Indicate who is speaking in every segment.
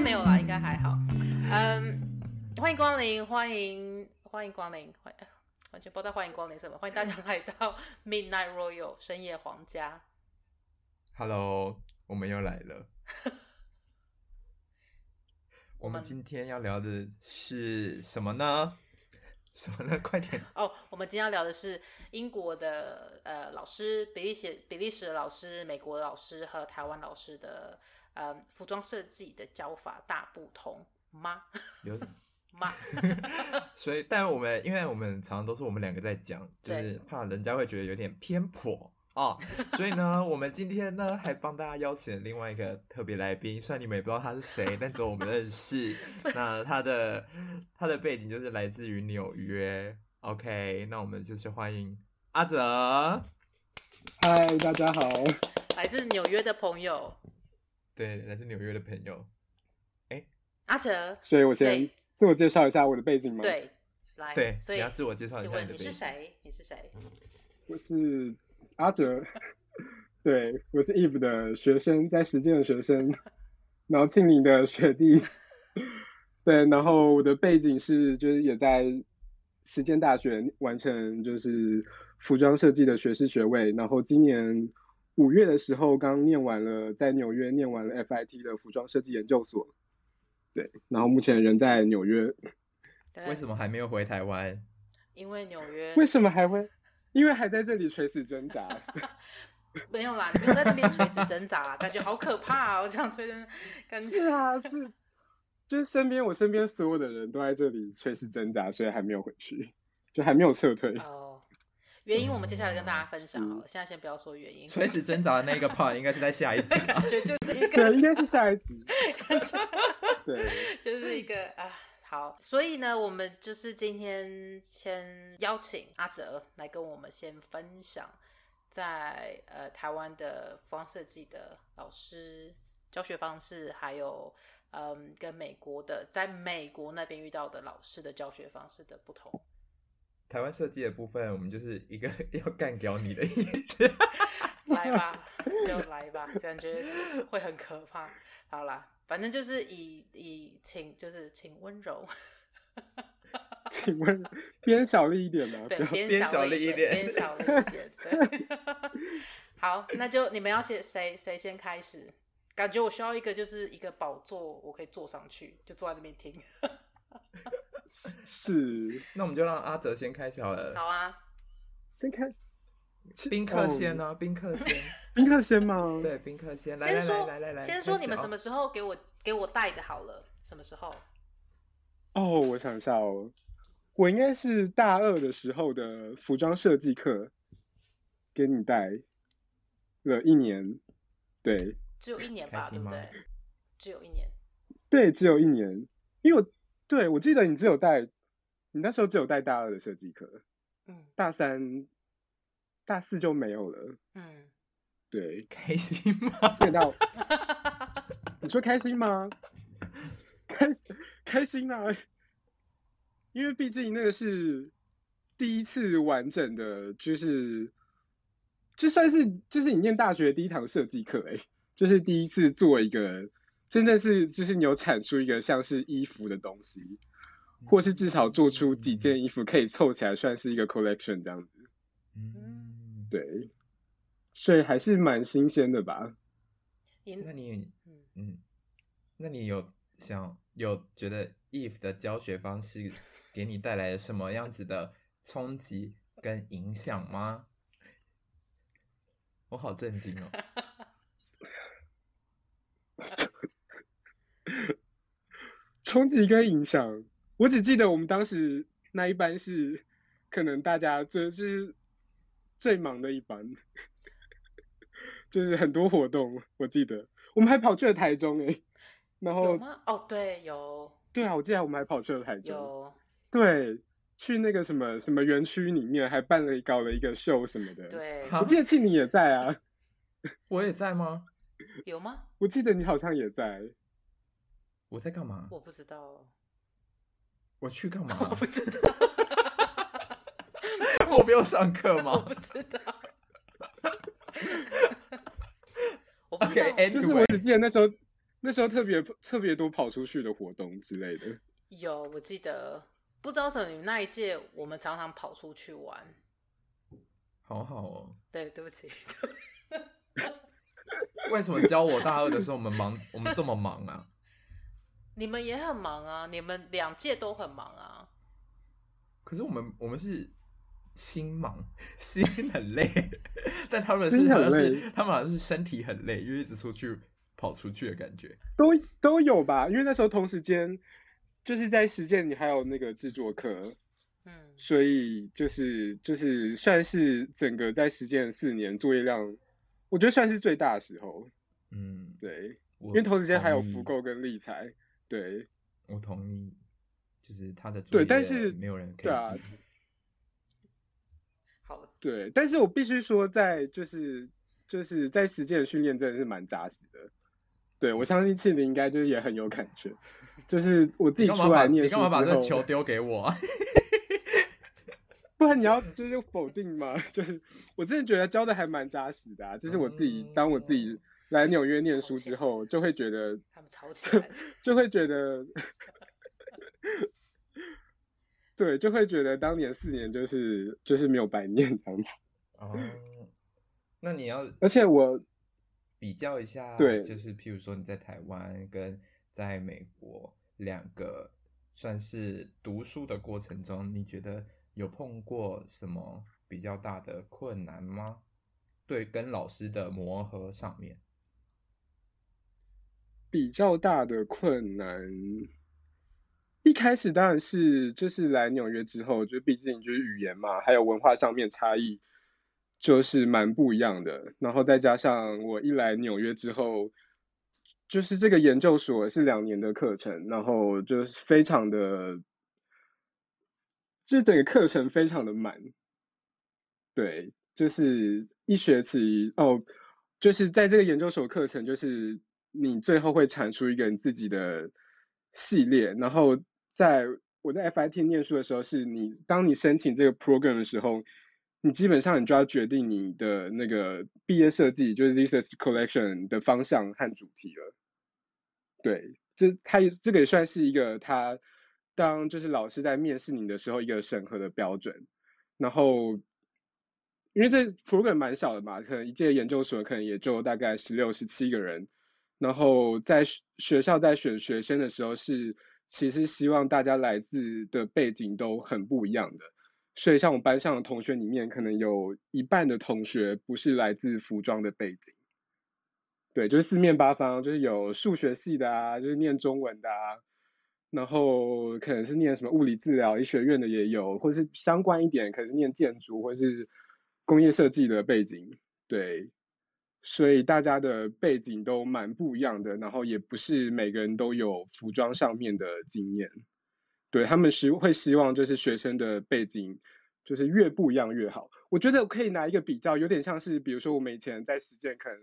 Speaker 1: 该没有啦，应该还好。嗯，欢迎光临，欢迎欢迎光临，欢完全不知道欢迎光临什么，欢迎大家来到 Midnight Royal 深夜皇家。
Speaker 2: Hello，我们又来了。我们今天要聊的是什么呢？什么呢？快点！
Speaker 1: 哦，oh, 我们今天要聊的是英国的呃老师、比利时比利时的老师、美国的老师和台湾老师的呃服装设计的教法大不同吗？
Speaker 2: 有
Speaker 1: 吗？
Speaker 2: 所以，但我们因为我们常常都是我们两个在讲，就是怕人家会觉得有点偏颇。哦，所以呢，我们今天呢还帮大家邀请了另外一个特别来宾，虽然你们也不知道他是谁，但只有我们认识。那他的他的背景就是来自于纽约。OK，那我们就是欢迎阿泽。
Speaker 3: 嗨，大家好。
Speaker 1: 来自纽约的朋友。
Speaker 2: 对，来自纽约的朋友。哎，
Speaker 1: 阿哲。
Speaker 3: 所以我先自我介绍一下我的背景吗？
Speaker 1: 对，来。
Speaker 2: 对，
Speaker 1: 所以
Speaker 2: 你要自我介绍一下你的背景。
Speaker 1: 你是谁？你是谁？
Speaker 3: 我是。阿哲，对，我是 Eve 的学生，在实践的学生，然后庆龄的学弟，对，然后我的背景是，就是也在实践大学完成就是服装设计的学士学位，然后今年五月的时候刚念完了，在纽约念完了 FIT 的服装设计研究所，对，然后目前人在纽约。
Speaker 1: 对
Speaker 2: 为什么还没有回台湾？
Speaker 1: 因为纽约。
Speaker 3: 为什么还会？因为还在这里垂死挣扎，
Speaker 1: 没有啦，你没有在那边垂死挣扎，感觉好可怕啊！我这样垂死，感觉
Speaker 3: 是啊，是，就是身边我身边所有的人都在这里垂死挣扎，所以还没有回去，就还没有撤退。
Speaker 1: 哦，原因我们接下来跟大家分享好了，现在先不要说原因。
Speaker 2: 垂死挣扎的那个 part 应该是在下一集，
Speaker 1: 感觉就是一个，
Speaker 3: 对，应该是下一集，
Speaker 1: 对，就是一个啊。好，所以呢，我们就是今天先邀请阿哲来跟我们先分享在呃台湾的服装设计的老师教学方式，还有嗯跟美国的在美国那边遇到的老师的教学方式的不同。
Speaker 2: 台湾设计的部分，我们就是一个 要干掉你的意思，
Speaker 1: 来吧，就来吧，感觉会很可怕。好啦。反正就是以以请就是请温柔，
Speaker 3: 请温偏小力一点嘛，
Speaker 1: 对，偏小力一点，偏小力一点，对。好，那就你们要先谁谁先开始？感觉我需要一个就是一个宝座，我可以坐上去，就坐在那边听。
Speaker 3: 是，
Speaker 2: 那我们就让阿哲先开始好了。
Speaker 1: 好啊，
Speaker 3: 先开。
Speaker 2: 宾客先呢？宾客先，
Speaker 3: 宾客先吗？
Speaker 2: 对，宾客先。
Speaker 1: 先说，
Speaker 2: 来来来，
Speaker 1: 先说你们什么时候给我给我带的好了？什么时候？
Speaker 3: 哦，我想一下哦，我应该是大二的时候的服装设计课给你带了一年，对，
Speaker 1: 只有一年吧，对不对？只有一年，
Speaker 3: 对，只有一年，因为我对我记得你只有带，你那时候只有带大二的设计课，嗯，大三。大四就没有了。嗯，对，
Speaker 2: 开心吗？
Speaker 3: 见到 你说开心吗？开开心啊！因为毕竟那个是第一次完整的，就是就算是就是你念大学第一堂设计课，哎，就是第一次做一个真的是就是你有产出一个像是衣服的东西，或是至少做出几件衣服可以凑起来算是一个 collection 这样子。嗯。对，所以还是蛮新鲜的吧。
Speaker 2: 那你，嗯，那你有想有觉得 Eve 的教学方式给你带来什么样子的冲击跟影响吗？我好震惊哦！
Speaker 3: 冲击跟影响，我只记得我们当时那一班是可能大家就是。最忙的一班，就是很多活动，我记得我们还跑去了台中哎，然后
Speaker 1: 有吗？哦，对，有。
Speaker 3: 对啊，我记得我们还跑去了台中。
Speaker 1: 有。
Speaker 3: 对，去那个什么什么园区里面还办了搞了一个秀什么的。
Speaker 1: 对。
Speaker 3: 我记得庆你也在啊。
Speaker 2: 我也在吗？
Speaker 1: 有吗？
Speaker 3: 我记得你好像也在。
Speaker 2: 我在干嘛？
Speaker 1: 我不知道。
Speaker 2: 我去干嘛？
Speaker 1: 我不知道。
Speaker 2: 我不用上课吗？
Speaker 1: 我不知道。
Speaker 3: OK，就是我只记得那时候，那时候特别特别多跑出去的活动之类的。
Speaker 1: 有，我记得，不知道什么，你们那一届我们常常跑出去玩。
Speaker 2: 好好哦。
Speaker 1: 对，对不起。
Speaker 2: 为什么教我大二的时候我们忙，我们这么忙啊？
Speaker 1: 你们也很忙啊，你们两届都很忙啊。
Speaker 2: 可是我们我们是心忙，心很累，但他们是好像是他们好像是身体很累，因为一直出去跑出去的感觉。
Speaker 3: 都都有吧，因为那时候同时间就是在实践，你还有那个制作课，嗯，所以就是就是算是整个在实践四年作业量。我觉得算是最大的时候，嗯，对，因为同时间还有复购跟理财，对，
Speaker 2: 我同意，就是他的
Speaker 3: 对，但是
Speaker 2: 没有人可以
Speaker 3: 对啊，
Speaker 1: 好，
Speaker 3: 对，但是我必须说，在就是就是在实践的训练真的是蛮扎实的，对，我相信庆林应该就是也很有感觉，就是我自己出来念
Speaker 2: 你干嘛把这个球丢给我啊？
Speaker 3: 不然你要就是否定吗？就是我真的觉得教的还蛮扎实的啊！就是我自己，当我自己来纽约念书之后，就会觉得
Speaker 1: 他们吵起来，
Speaker 3: 就会觉得，对，就会觉得当年四年就是就是没有白念这样子。
Speaker 2: 哦，那你要，
Speaker 3: 而且我
Speaker 2: 比较一下，
Speaker 3: 对，
Speaker 2: 就是譬如说你在台湾跟在美国两个算是读书的过程中，你觉得？有碰过什么比较大的困难吗？对，跟老师的磨合上面，
Speaker 3: 比较大的困难，一开始当然是就是来纽约之后，就毕竟就是语言嘛，还有文化上面差异，就是蛮不一样的。然后再加上我一来纽约之后，就是这个研究所是两年的课程，然后就是非常的。就整个课程非常的满，对，就是一学期哦，就是在这个研究所课程，就是你最后会产出一个你自己的系列，然后在我在 FIT 念书的时候，是你当你申请这个 program 的时候，你基本上你就要决定你的那个毕业设计，就是 thesis collection 的方向和主题了，对，这它这个也算是一个它。当就是老师在面试你的时候，一个审核的标准。然后，因为这 program 蛮小的嘛，可能一届研究所可能也就大概十六、十七个人。然后在学校在选学生的时候，是其实希望大家来自的背景都很不一样的。所以像我们班上的同学里面，可能有一半的同学不是来自服装的背景。对，就是四面八方，就是有数学系的啊，就是念中文的啊。然后可能是念什么物理治疗医学院的也有，或是相关一点，可能是念建筑或是工业设计的背景，对，所以大家的背景都蛮不一样的，然后也不是每个人都有服装上面的经验，对，他们是会希望就是学生的背景就是越不一样越好。我觉得我可以拿一个比较，有点像是比如说我们以前在实践，可能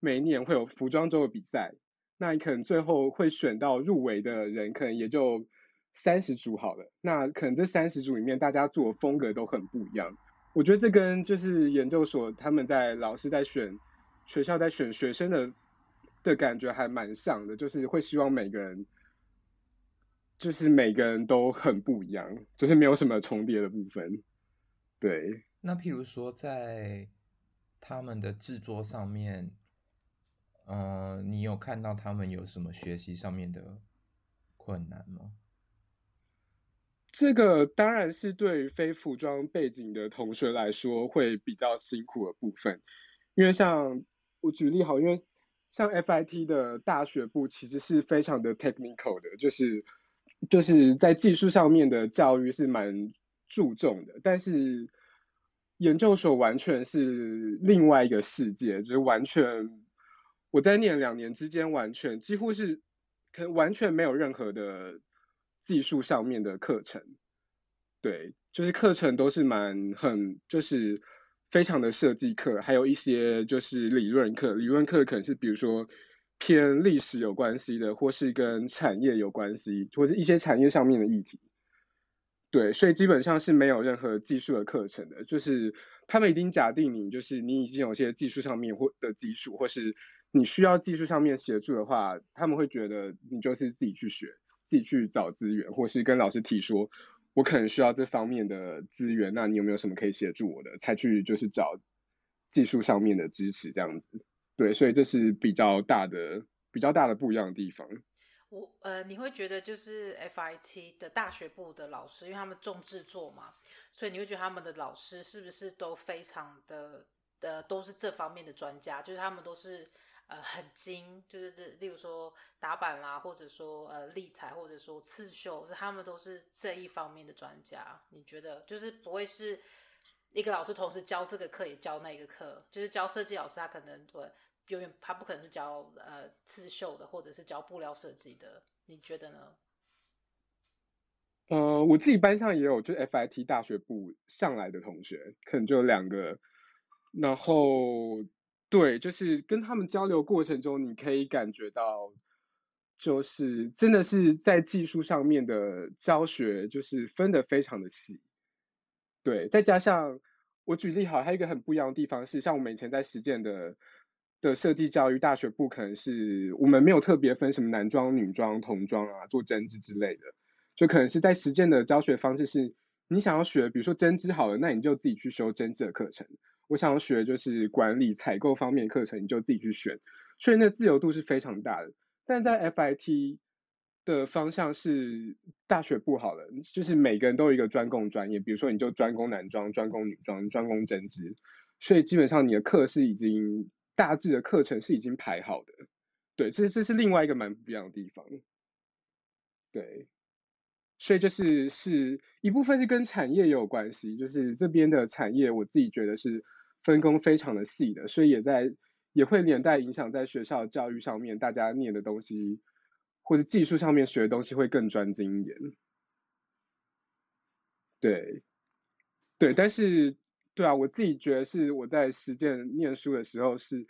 Speaker 3: 每一年会有服装周的比赛。那你可能最后会选到入围的人，可能也就三十组好了。那可能这三十组里面，大家做的风格都很不一样。我觉得这跟就是研究所他们在老师在选学校在选学生的的感觉还蛮像的，就是会希望每个人就是每个人都很不一样，就是没有什么重叠的部分。对。
Speaker 2: 那譬如说在他们的制作上面。呃，你有看到他们有什么学习上面的困难吗？
Speaker 3: 这个当然是对非服装背景的同学来说会比较辛苦的部分，因为像我举例好，因为像 FIT 的大学部其实是非常的 technical 的，就是就是在技术上面的教育是蛮注重的，但是研究所完全是另外一个世界，就是完全。我在念两年之间，完全几乎是，可完全没有任何的技术上面的课程，对，就是课程都是蛮很就是非常的设计课，还有一些就是理论课，理论课可能是比如说偏历史有关系的，或是跟产业有关系，或是一些产业上面的议题，对，所以基本上是没有任何技术的课程的，就是他们已经假定你就是你已经有些技术上面或的基础，或是你需要技术上面协助的话，他们会觉得你就是自己去学，自己去找资源，或是跟老师提说，我可能需要这方面的资源，那你有没有什么可以协助我的，才去就是找技术上面的支持这样子。对，所以这是比较大的、比较大的不一样的地方。
Speaker 1: 我呃，你会觉得就是 FIT 的大学部的老师，因为他们重制作嘛，所以你会觉得他们的老师是不是都非常的呃，都是这方面的专家？就是他们都是呃很精，就是这例如说打板啦，或者说呃立裁，或者说刺绣，是他们都是这一方面的专家。你觉得就是不会是一个老师同时教这个课也教那个课？就是教设计老师，他可能对。永远他不可能是教呃刺绣的，或者是教布料设计的，你觉得呢？
Speaker 3: 呃，我自己班上也有就是 FIT 大学部上来的同学，可能就有两个，然后对，就是跟他们交流过程中，你可以感觉到，就是真的是在技术上面的教学，就是分得非常的细，对，再加上我举例好，还有一个很不一样的地方是，像我们以前在实践的。的设计教育大学部可能是我们没有特别分什么男装、女装、童装啊，做针织之类的，就可能是在实践的教学方式是，你想要学，比如说针织好了，那你就自己去修针织的课程。我想要学就是管理采购方面课程，你就自己去选，所以那自由度是非常大的。但在 FIT 的方向是大学部好了，就是每个人都有一个专攻专业，比如说你就专攻男装、专攻女装、专攻针织，所以基本上你的课是已经。大致的课程是已经排好的，对，这这是另外一个蛮不一样的地方，对，所以就是是一部分是跟产业也有关系，就是这边的产业我自己觉得是分工非常的细的，所以也在也会连带影响在学校教育上面，大家念的东西或者技术上面学的东西会更专精一点，对，对，但是。对啊，我自己觉得是我在实践念书的时候是，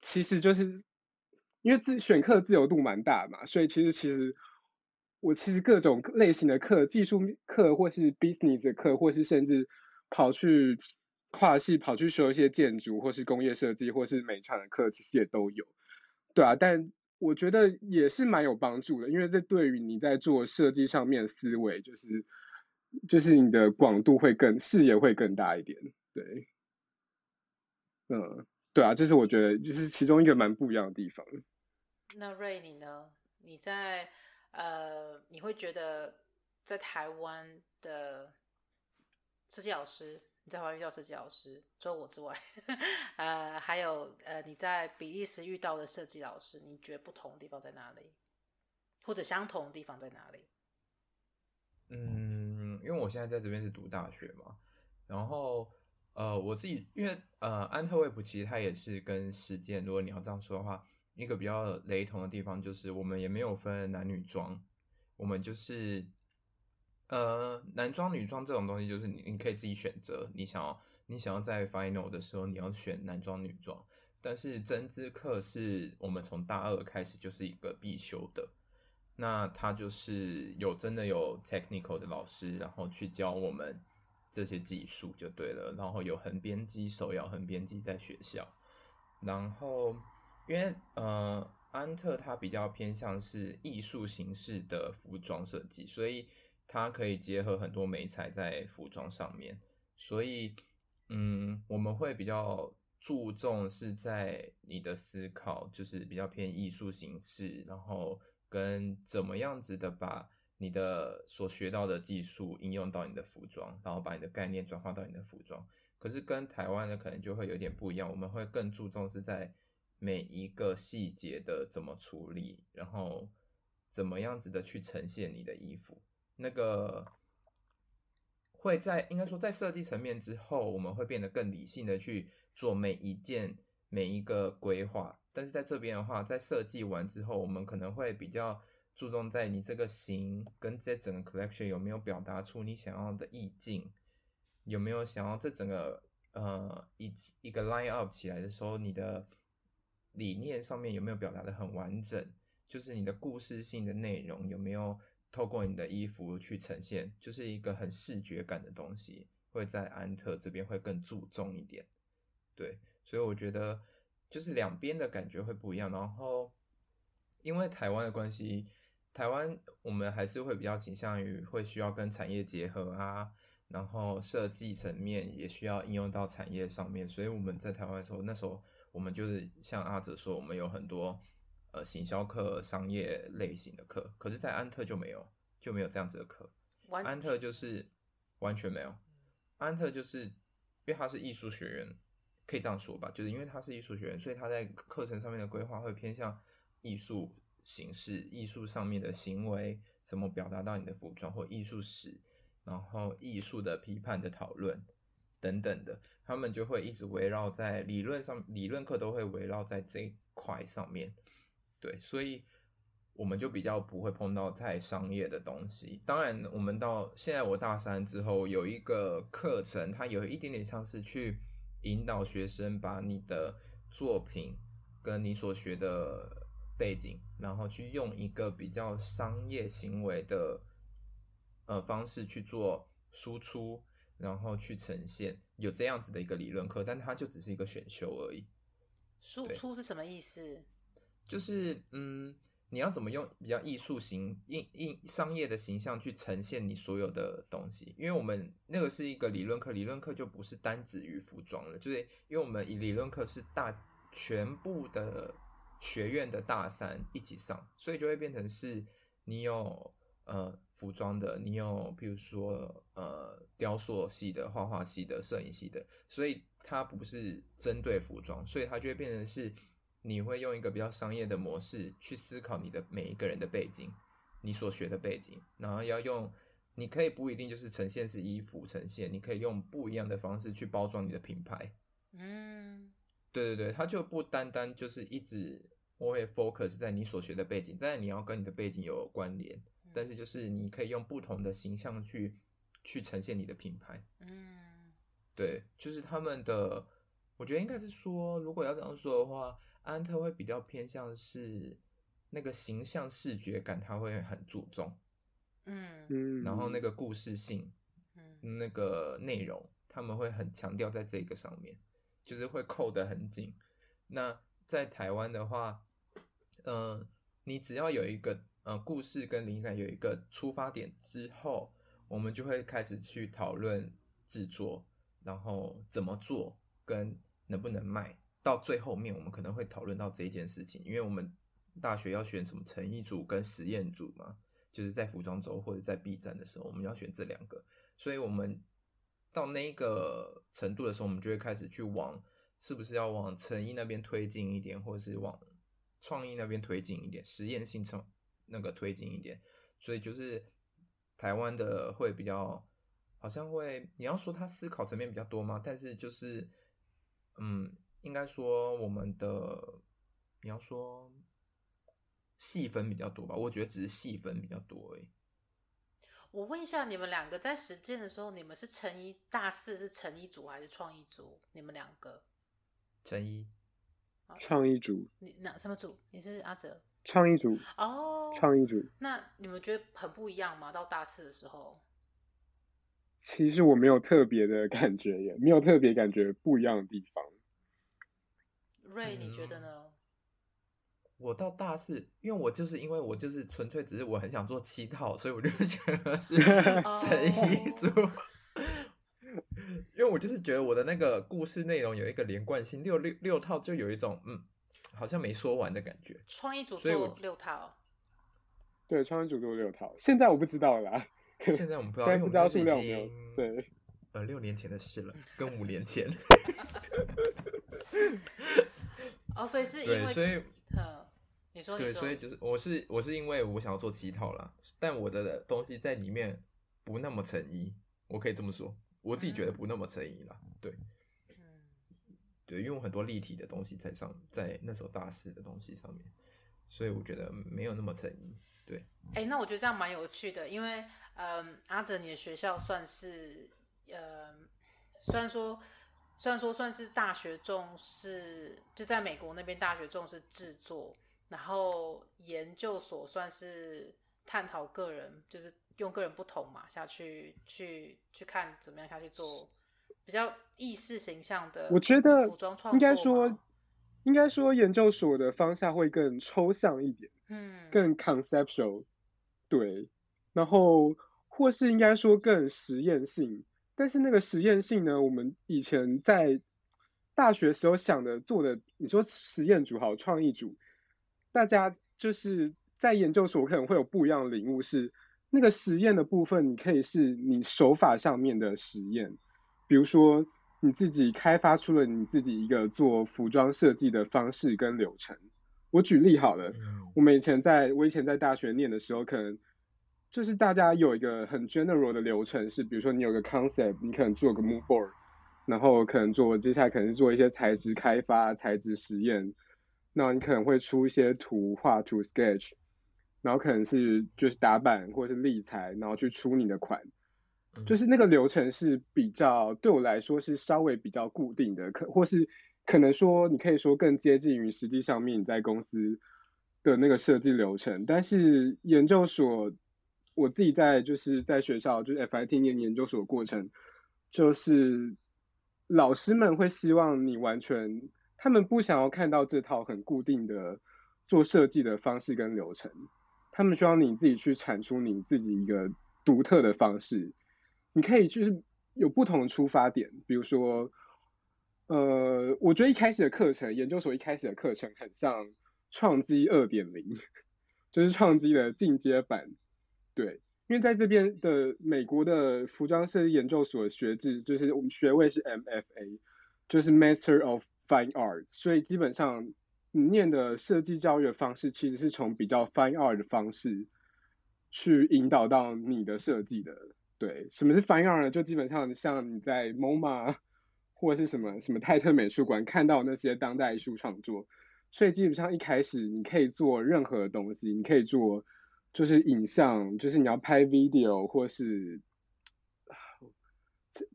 Speaker 3: 其实就是因为自选课自由度蛮大嘛，所以其实其实我其实各种类型的课，技术课或是 business 的课，或是甚至跑去跨系跑去修一些建筑或是工业设计或是美传的课，其实也都有。对啊，但我觉得也是蛮有帮助的，因为这对于你在做设计上面思维就是。就是你的广度会更视野会更大一点，对，嗯，对啊，这是我觉得就是其中一个蛮不一样的地方。
Speaker 1: 那瑞你呢？你在呃，你会觉得在台湾的设计老师，你在台湾遇到设计老师，除了我之外，呃，还有呃，你在比利时遇到的设计老师，你觉得不同的地方在哪里？或者相同的地方在哪里？
Speaker 2: 嗯。因为我现在在这边是读大学嘛，然后呃，我自己因为呃，安特卫普其实它也是跟实践，如果你要这样说的话，一个比较雷同的地方就是我们也没有分男女装，我们就是呃，男装女装这种东西就是你你可以自己选择，你想要你想要在 final 的时候你要选男装女装，但是针织课是我们从大二开始就是一个必修的。那他就是有真的有 technical 的老师，然后去教我们这些技术就对了。然后有横编机、手摇横编机在学校。然后因为呃安特它比较偏向是艺术形式的服装设计，所以它可以结合很多媒材在服装上面。所以嗯，我们会比较注重是在你的思考，就是比较偏艺术形式，然后。跟怎么样子的把你的所学到的技术应用到你的服装，然后把你的概念转化到你的服装。可是跟台湾的可能就会有点不一样，我们会更注重是在每一个细节的怎么处理，然后怎么样子的去呈现你的衣服。那个会在应该说在设计层面之后，我们会变得更理性的去做每一件每一个规划。但是在这边的话，在设计完之后，我们可能会比较注重在你这个型跟这整个 collection 有没有表达出你想要的意境，有没有想要这整个呃一一个 line up 起来的时候，你的理念上面有没有表达的很完整，就是你的故事性的内容有没有透过你的衣服去呈现，就是一个很视觉感的东西，会在安特这边会更注重一点，对，所以我觉得。就是两边的感觉会不一样。然后因为台湾的关系，台湾我们还是会比较倾向于会需要跟产业结合啊，然后设计层面也需要应用到产业上面。所以我们在台湾的时候，那时候我们就是像阿哲说，我们有很多呃行销课、商业类型的课，可是，在安特就没有，就没有这样子的课。安特就是完全没有，安特就是因为他是艺术学院，可以这样说吧，就是因为他是艺术学院，所以他在课程上面的规划会偏向艺术形式、艺术上面的行为，怎么表达到你的服装或艺术史，然后艺术的批判的讨论等等的，他们就会一直围绕在理论上，理论课都会围绕在这一块上面，对，所以。我们就比较不会碰到太商业的东西。当然，我们到现在我大三之后有一个课程，它有一点点像是去引导学生把你的作品跟你所学的背景，然后去用一个比较商业行为的呃方式去做输出，然后去呈现，有这样子的一个理论课，但它就只是一个选修而已。
Speaker 1: 输出是什么意思？
Speaker 2: 就是嗯。你要怎么用比较艺术型、印印商业的形象去呈现你所有的东西？因为我们那个是一个理论课，理论课就不是单指于服装了，就是因为我们理论课是大全部的学院的大三一起上，所以就会变成是你有呃服装的，你有比如说呃雕塑系的、画画系的、摄影系的，所以它不是针对服装，所以它就会变成是。你会用一个比较商业的模式去思考你的每一个人的背景，你所学的背景，然后要用，你可以不一定就是呈现是衣服呈现，你可以用不一样的方式去包装你的品牌。
Speaker 1: 嗯，
Speaker 2: 对对对，它就不单单就是一直我会 focus 在你所学的背景，但是你要跟你的背景有关联，但是就是你可以用不同的形象去去呈现你的品牌。
Speaker 1: 嗯，
Speaker 2: 对，就是他们的，我觉得应该是说，如果要这样说的话。安特会比较偏向是那个形象视觉感，他会很注重，
Speaker 1: 嗯
Speaker 3: 嗯，
Speaker 2: 然后那个故事性，
Speaker 1: 嗯，
Speaker 2: 那个内容他们会很强调在这个上面，就是会扣得很紧。那在台湾的话，嗯、呃，你只要有一个呃故事跟灵感有一个出发点之后，我们就会开始去讨论制作，然后怎么做跟能不能卖。到最后面，我们可能会讨论到这一件事情，因为我们大学要选什么成衣组跟实验组嘛，就是在服装周或者在 B 站的时候，我们要选这两个，所以我们到那个程度的时候，我们就会开始去往是不是要往成衣那边推进一点，或者是往创意那边推进一点，实验性成那个推进一点，所以就是台湾的会比较好像会，你要说他思考层面比较多吗？但是就是嗯。应该说，我们的你要说细分比较多吧？我觉得只是细分比较多而已。
Speaker 1: 我问一下，你们两个在实践的时候，你们是成一大四是成一组还是创意组？你们两个
Speaker 2: 成一，
Speaker 3: 创意组。
Speaker 1: 你哪什么组？你是阿哲？
Speaker 3: 创意组。
Speaker 1: 哦，
Speaker 3: 创意组。
Speaker 1: 那你们觉得很不一样吗？到大四的时候？
Speaker 3: 其实我没有特别的感觉耶，没有特别感觉不一样的地方。
Speaker 1: 瑞，你觉得呢？
Speaker 2: 嗯，我到大四，因为我就是因为我就是纯粹只是我很想做七套，所以我就觉得是 成一组。因为我就是觉得我的那个故事内容有一个连贯性，六六六套就有一种嗯，好像没说完的感觉。
Speaker 1: 创意组做六套，
Speaker 3: 对，创意组做六套。现在我不知道啦，
Speaker 2: 现在我们不知道，
Speaker 3: 现在不知道数量没有。对，
Speaker 2: 呃，六年前的事了，跟五年前。
Speaker 1: 哦，所以是因为，
Speaker 2: 对，所以，
Speaker 1: 嗯，你说，
Speaker 2: 对，所以就是我是我是因为我想要做七套啦，但我的东西在里面不那么诚意，我可以这么说，我自己觉得不那么诚意啦，对，
Speaker 1: 嗯，
Speaker 2: 对，因为我很多立体的东西在上，在那首大四的东西上面，所以我觉得没有那么诚意，对，
Speaker 1: 哎、欸，那我觉得这样蛮有趣的，因为，嗯，阿哲，你的学校算是，嗯，虽然说。虽然说算是大学重视，就在美国那边大学重视制作，然后研究所算是探讨个人，就是用个人不同嘛下去去去看怎么样下去做比较意识形象的。
Speaker 3: 我觉得服装应该说应该说研究所的方向会更抽象一点，嗯，更 conceptual，对，然后或是应该说更实验性，但是那个实验性呢，我们以前在大学时候想的做的，你说实验组好，创意组，大家就是在研究所可能会有不一样的领悟是，是那个实验的部分，你可以是你手法上面的实验，比如说。你自己开发出了你自己一个做服装设计的方式跟流程。我举例好了，我们以前在我以前在大学念的时候，可能就是大家有一个很 general 的流程，是比如说你有个 concept，你可能做个 move board，然后可能做接下来可能是做一些材质开发、材质实验，那你可能会出一些图画图 sketch，然后可能是就是打板或是立裁，然后去出你的款。就是那个流程是比较对我来说是稍微比较固定的，可或是可能说你可以说更接近于实际上面你在公司的那个设计流程。但是研究所，我自己在就是在学校就是 FIT 念研究所过程，就是老师们会希望你完全，他们不想要看到这套很固定的做设计的方式跟流程，他们希望你自己去产出你自己一个独特的方式。你可以就是有不同的出发点，比如说，呃，我觉得一开始的课程，研究所一开始的课程很像创基二点零，就是创基的进阶版，对，因为在这边的美国的服装设计研究所的学制，就是我们学位是 MFA，就是 Master of Fine Art，所以基本上你念的设计教育的方式，其实是从比较 Fine Art 的方式去引导到你的设计的。对，什么是 fine art 呢？就基本上像你在 MoMA 或者是什么什么泰特美术馆看到那些当代艺术创作，所以基本上一开始你可以做任何东西，你可以做就是影像，就是你要拍 video 或是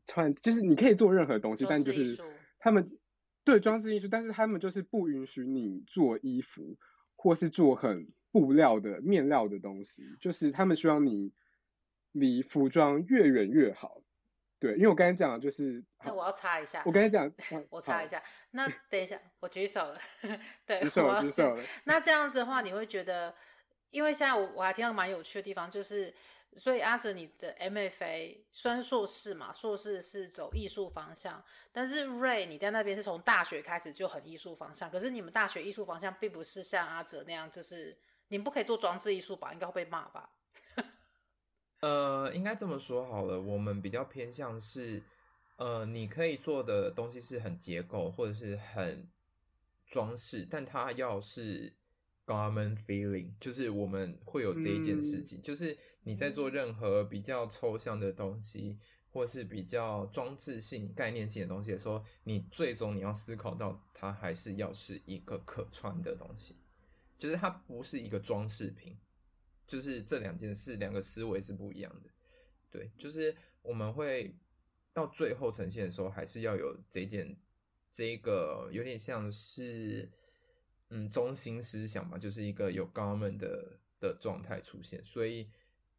Speaker 3: 突然就是你可以做任何东西，但就是他们对装置艺术，但是他们就是不允许你做衣服或是做很布料的面料的东西，就是他们希望你。离服装越远越好，对，因为我刚才讲的就是，
Speaker 1: 那我要插一下，
Speaker 3: 我刚才讲，
Speaker 1: 我插一下，那 等一下，我举手了，对，
Speaker 3: 举手，举手了。
Speaker 1: 那这样子的话，你会觉得，因为现在我我还听到蛮有趣的地方，就是，所以阿哲你的 MFA 虽然硕士嘛，硕士是走艺术方向，但是 Ray 你在那边是从大学开始就很艺术方向，可是你们大学艺术方向并不是像阿哲那样，就是你们不可以做装置艺术吧，应该会被骂吧？
Speaker 2: 呃，应该这么说好了，我们比较偏向是，呃，你可以做的东西是很结构或者是很装饰，但它要是 garment feeling，就是我们会有这一件事情，嗯、就是你在做任何比较抽象的东西，或是比较装置性、概念性的东西的时候，你最终你要思考到它还是要是一个可穿的东西，就是它不是一个装饰品。就是这两件事，两个思维是不一样的，对，就是我们会到最后呈现的时候，还是要有这件，这个有点像是，嗯，中心思想吧，就是一个有 garment 的的状态出现。所以，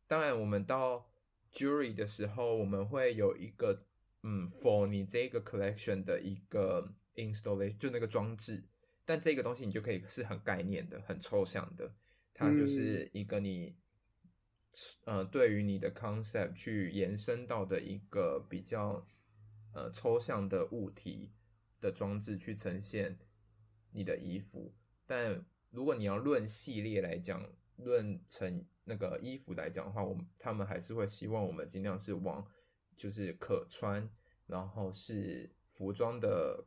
Speaker 2: 当然我们到 jury 的时候，我们会有一个，嗯，for 你这个 collection 的一个 installation，就那个装置，但这个东西你就可以是很概念的、很抽象的。它就是一个你，呃，对于你的 concept 去延伸到的一个比较，呃，抽象的物体的装置去呈现你的衣服。但如果你要论系列来讲，论成那个衣服来讲的话，我们他们还是会希望我们尽量是往就是可穿，然后是服装的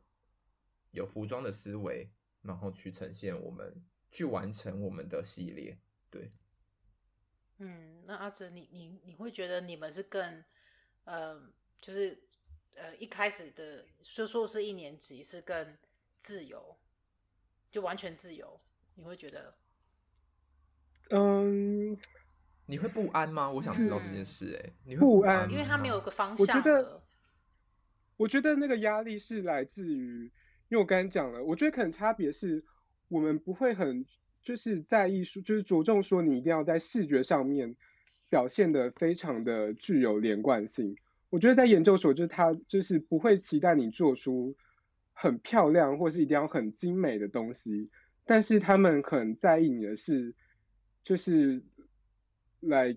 Speaker 2: 有服装的思维，然后去呈现我们。去完成我们的系列，对。
Speaker 1: 嗯，那阿哲，你你你会觉得你们是更，呃，就是呃一开始的说说是一年级是更自由，就完全自由，你会觉得？
Speaker 3: 嗯，
Speaker 2: 你会不安吗？我想知道这件事，哎，你会
Speaker 3: 不安，
Speaker 1: 因为他没有一个方向。
Speaker 3: 我觉得，我觉得那个压力是来自于，因为我刚才讲了，我觉得可能差别是。我们不会很就是在意说，就是着重说你一定要在视觉上面表现的非常的具有连贯性。我觉得在研究所就是他就是不会期待你做出很漂亮，或是一定要很精美的东西，但是他们很在意你的是，就是来，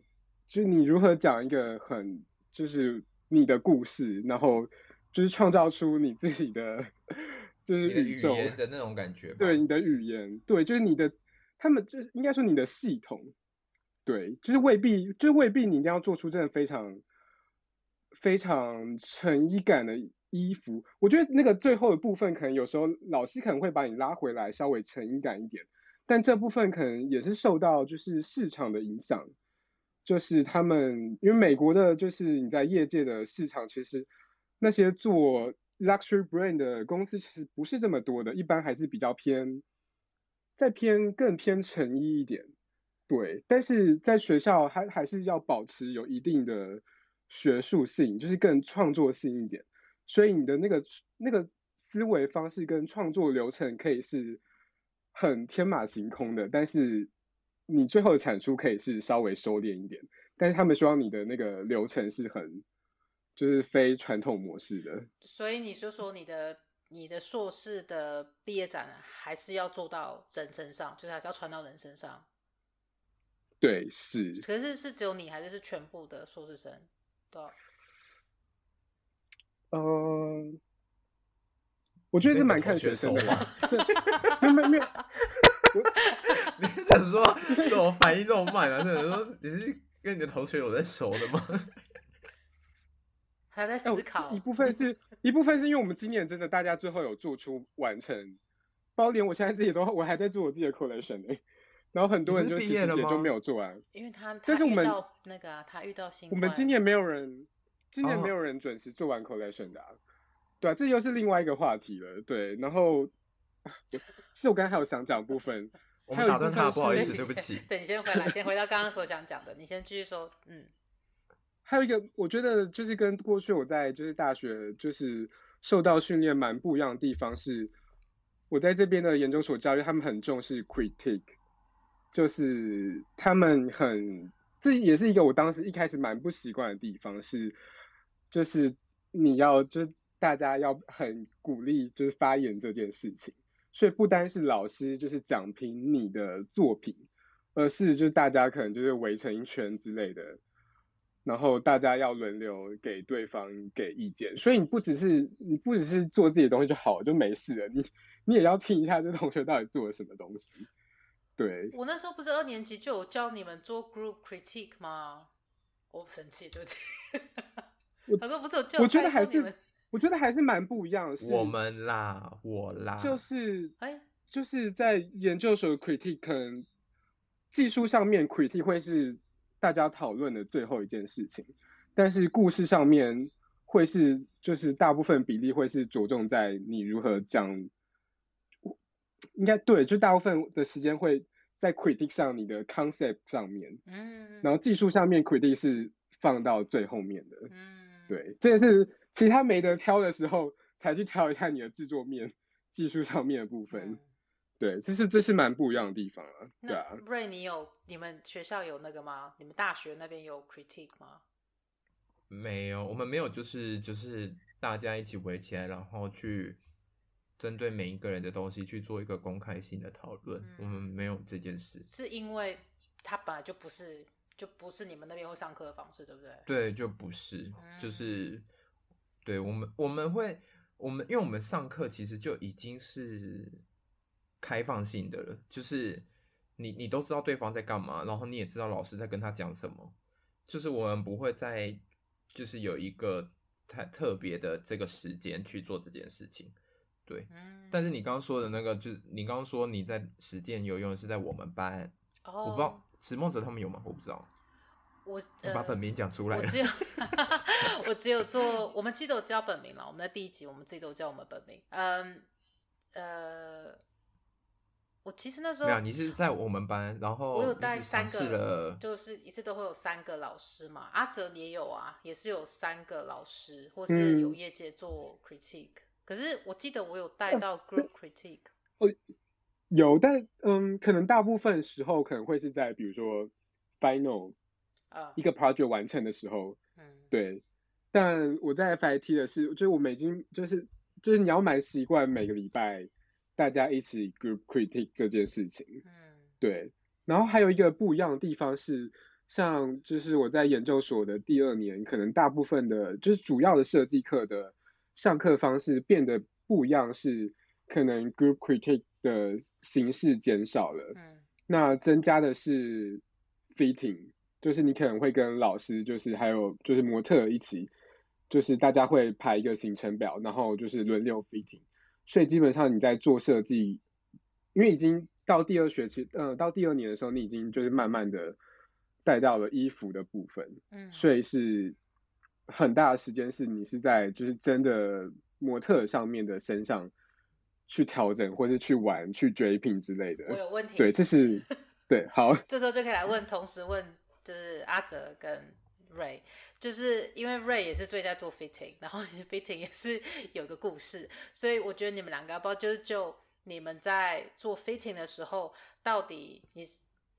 Speaker 3: 就是你如何讲一个很，就是你的故事，然后就是创造出你自己的，就是宇宙
Speaker 2: 的，的那种感觉。
Speaker 3: 对，你的语言，对，就是你的，他们就是应该说你的系统，对，就是未必，就是未必你一定要做出真的非常非常诚意感的。衣服，我觉得那个最后的部分，可能有时候老师可能会把你拉回来，稍微成衣感一点。但这部分可能也是受到就是市场的影响，就是他们因为美国的，就是你在业界的市场，其实那些做 luxury brand 的公司其实不是这么多的，一般还是比较偏，再偏更偏成衣一点。对，但是在学校还还是要保持有一定的学术性，就是更创作性一点。所以你的那个那个思维方式跟创作流程可以是很天马行空的，但是你最后的产出可以是稍微收敛一点。但是他们希望你的那个流程是很就是非传统模式的。
Speaker 1: 所以你说说你的你的硕士的毕业展还是要做到人身上，就是还是要传到人身上。
Speaker 3: 对，是。
Speaker 1: 可是是只有你还是是全部的硕士生？对。
Speaker 3: 嗯，我觉得是蛮看学生的。没有没有没有，
Speaker 2: 你是想说怎么反应这么慢啊？是想说你是跟你的同学有在熟的吗？
Speaker 1: 还在思考。
Speaker 3: 一部分是一部分是因为我们今年真的大家最后有做出完成，包连我现在自己都我还在做我自己的 collection 呢。然后很多人就其实也就没有做完，
Speaker 1: 因为他但是我们那个他遇到新，
Speaker 3: 我们今年没有人。今年没有人准时做完 collection 的，啊，oh. 对啊，这又是另外一个话题了。对，然后是我刚才还有想讲部分，
Speaker 2: 我们打断他，不好意思，对不起。
Speaker 1: 等你先回来，先回到刚刚所想讲的，你先继续说。嗯，
Speaker 3: 还有一个，我觉得就是跟过去我在就是大学就是受到训练蛮不一样的地方是，我在这边的研究所教育，他们很重视 critique，就是他们很，这也是一个我当时一开始蛮不习惯的地方是。就是你要，就是大家要很鼓励，就是发言这件事情。所以不单是老师就是讲评你的作品，而是就是大家可能就是围成一圈之类的，然后大家要轮流给对方给意见。所以你不只是你不只是做自己的东西就好就没事了，你你也要听一下这同学到底做了什么东西。对，
Speaker 1: 我那时候不是二年级就有教你们做 group critique 吗？我不生气，对不起。他说不是，我
Speaker 3: 觉得还是，我觉得还是蛮不一样的。
Speaker 2: 我们啦，我啦，
Speaker 3: 就是，哎，就是在研究所的 critique，可能技术上面 critique 会是大家讨论的最后一件事情，但是故事上面会是，就是大部分比例会是着重在你如何讲，应该对，就大部分的时间会在 critique 上，你的 concept 上面，嗯，然后技术上面 critique 是放到最后面的，嗯。对，这也是其他没得挑的时候才去挑一下你的制作面、技术上面的部分。嗯、对，这是这是蛮不一样的地方啊。对啊。
Speaker 1: Ray，你有你们学校有那个吗？你们大学那边有 critique 吗？
Speaker 2: 没有，我们没有，就是就是大家一起围起来，然后去针对每一个人的东西去做一个公开性的讨论。嗯、我们没有这件事，
Speaker 1: 是因为它本来就不是。就不是你们那边会上课的方式，对不对？
Speaker 2: 对，就不是，嗯、就是，对我们我们会我们因为我们上课其实就已经是开放性的了，就是你你都知道对方在干嘛，然后你也知道老师在跟他讲什么，就是我们不会再就是有一个太特别的这个时间去做这件事情，对。嗯、但是你刚刚说的那个，就是你刚刚说你在实践游泳是在我们班，哦、我不知道。石梦哲他们有吗？我不知道。
Speaker 1: 我、
Speaker 2: 呃、把本名讲出来。
Speaker 1: 我只有 我只有做，我们记得我叫本名了。我们在第一集，我们自己都叫我们本名。嗯呃，我其实那时候
Speaker 2: 没有，你是在我们班，然后
Speaker 1: 我有带三个，就是一次都会有三个老师嘛。阿哲也有啊，也是有三个老师，或是有业界做 critique、嗯。可是我记得我有带到 group critique。
Speaker 3: 哦有，但嗯，可能大部分时候可能会是在比如说 final 一个 project 完成的时候，嗯，对。但我在 FIT 的是，就是我们已经就是就是你要蛮习惯每个礼拜大家一起 group critique 这件事情。嗯，对。然后还有一个不一样的地方是，像就是我在研究所的第二年，可能大部分的，就是主要的设计课的上课方式变得不一样，是可能 group critique 的形式减少了。嗯，那增加的是 fitting，就是你可能会跟老师，就是还有就是模特一起，就是大家会排一个行程表，然后就是轮流 fitting。所以基本上你在做设计，因为已经。到第二学期，呃，到第二年的时候，你已经就是慢慢的带到了衣服的部分，嗯，所以是很大的时间是你是在就是真的模特上面的身上去调整，或是去玩、去 draping 之类的。
Speaker 1: 我有问题。
Speaker 3: 对，这是 对，好。
Speaker 1: 这时候就可以来问，同时问就是阿哲跟 Ray，就是因为 Ray 也是最在做 fitting，然后 fitting 也是有个故事，所以我觉得你们两个要不要就是就。你们在做 fitting 的时候，到底你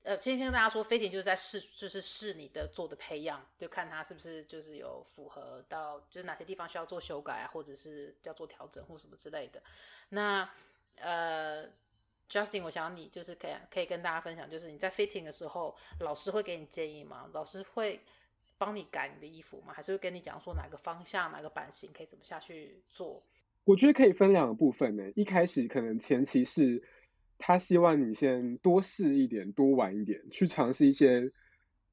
Speaker 1: 呃，先先跟大家说，fitting 就是在试，就是试你的做的培养，就看它是不是就是有符合到，就是哪些地方需要做修改啊，或者是要做调整或什么之类的。那呃，Justin，我想要你就是可以可以跟大家分享，就是你在 fitting 的时候，老师会给你建议吗？老师会帮你改你的衣服吗？还是会跟你讲说哪个方向、哪个版型可以怎么下去做？
Speaker 3: 我觉得可以分两个部分呢。一开始可能前期是他希望你先多试一点，多玩一点，去尝试一些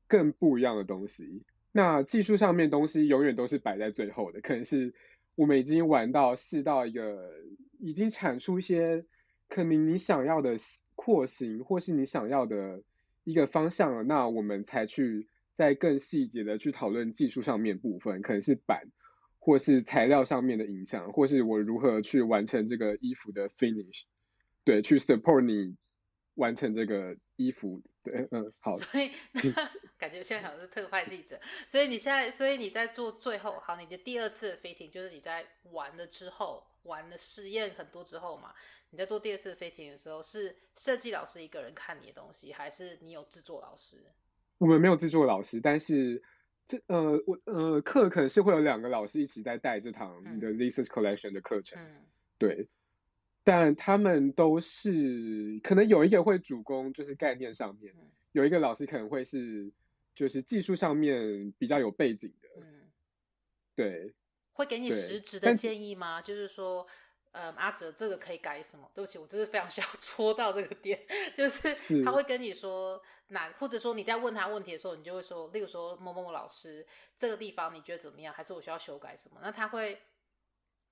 Speaker 3: 更不一样的东西。那技术上面东西永远都是摆在最后的，可能是我们已经玩到试到一个，已经产出一些可能你想要的廓形，或是你想要的一个方向了，那我们才去再更细节的去讨论技术上面部分，可能是版。或是材料上面的影响，或是我如何去完成这个衣服的 finish，对，去 support 你完成这个衣服，对，嗯，好。
Speaker 1: 所以 感觉现在好像是特派记者，所以你现在，所以你在做最后，好，你的第二次 fitting 就是你在玩了之后，玩了试验很多之后嘛，你在做第二次 fitting 的时候，是设计老师一个人看你的东西，还是你有制作老师？
Speaker 3: 我们没有制作老师，但是。这呃，我呃课可能是会有两个老师一起在带这堂你的 This Collection 的课程，嗯，对，但他们都是可能有一个会主攻就是概念上面，嗯，有一个老师可能会是就是技术上面比较有背景的，嗯，对，
Speaker 1: 会给你实质的建议吗？就是说。嗯，阿哲，这个可以改什么？对不起，我真是非常需要 戳到这个点，就是他会跟你说哪，或者说你在问他问题的时候，你就会说，例如说某某某老师，这个地方你觉得怎么样？还是我需要修改什么？那他会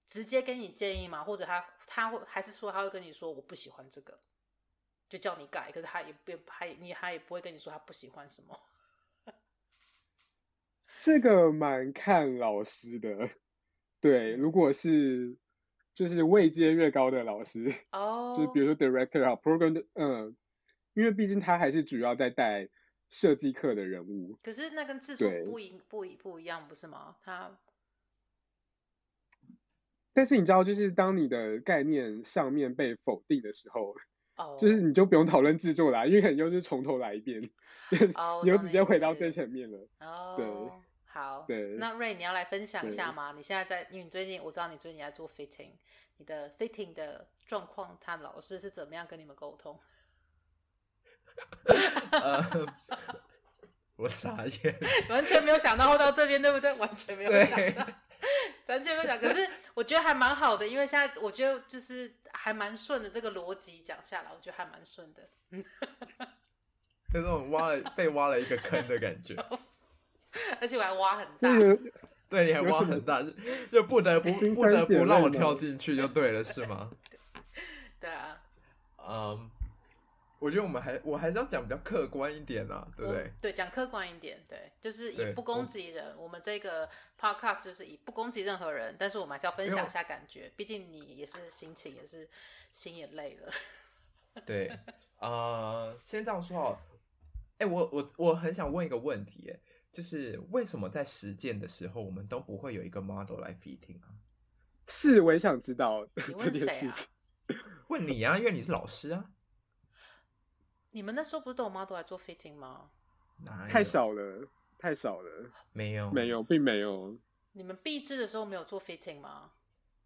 Speaker 1: 直接给你建议吗？或者他他会还是说他会跟你说我不喜欢这个，就叫你改，可是他也不他也你他也不会跟你说他不喜欢什么。
Speaker 3: 这个蛮看老师的，对，如果是。就是位阶越高的老师，哦、oh.，就是比如说 director 啊，program 的，嗯，因为毕竟他还是主要在带设计课的人物。
Speaker 1: 可是那跟制作不一不一不一样，不是吗？他，
Speaker 3: 但是你知道，就是当你的概念上面被否定的时候，哦、oh.，就是你就不用讨论制作啦，因为可能又是从头来一遍，哦、oh,，你就直接回到最前面了。哦、oh.，对。
Speaker 1: 好，对，那 Ray，你要来分享一下吗？你现在在，因为你最近我知道你最近在做 fitting，你的 fitting 的状况，他老师是怎么样跟你们沟通？
Speaker 2: 呃，我傻眼，
Speaker 1: 完全没有想到会到这边，对不对？完全没有想到，完全没有想。可是我觉得还蛮好的，因为现在我觉得就是还蛮顺的，这个逻辑讲下来，我觉得还蛮顺的。嗯，
Speaker 2: 有种挖了被挖了一个坑的感觉。
Speaker 1: 而且我还挖很大，
Speaker 2: 对，你还挖很大，就不得不不得不让我跳进去就对了，是吗？
Speaker 1: 对啊，
Speaker 2: 嗯、um,，我觉得我们还我还是要讲比较客观一点啊，对不对？
Speaker 1: 对，讲客观一点，对，就是以不攻击人我。我们这个 podcast 就是以不攻击任何人，但是我们还是要分享一下感觉，毕竟你也是心情也是心也累了。
Speaker 2: 对，啊、uh,，先这样说好，哎、欸，我我我很想问一个问题，哎。就是为什么在实践的时候，我们都不会有一个 model 来 fitting 啊？
Speaker 3: 是，我也想知道。
Speaker 1: 你问谁啊？
Speaker 2: 问你啊，因为你是老师啊。
Speaker 1: 你们那时候不是都有 model 来做 fitting 吗？
Speaker 3: 太少了，太少了。
Speaker 2: 没有，
Speaker 3: 没有，并没有。
Speaker 1: 你们毕制的时候没有做 fitting 吗？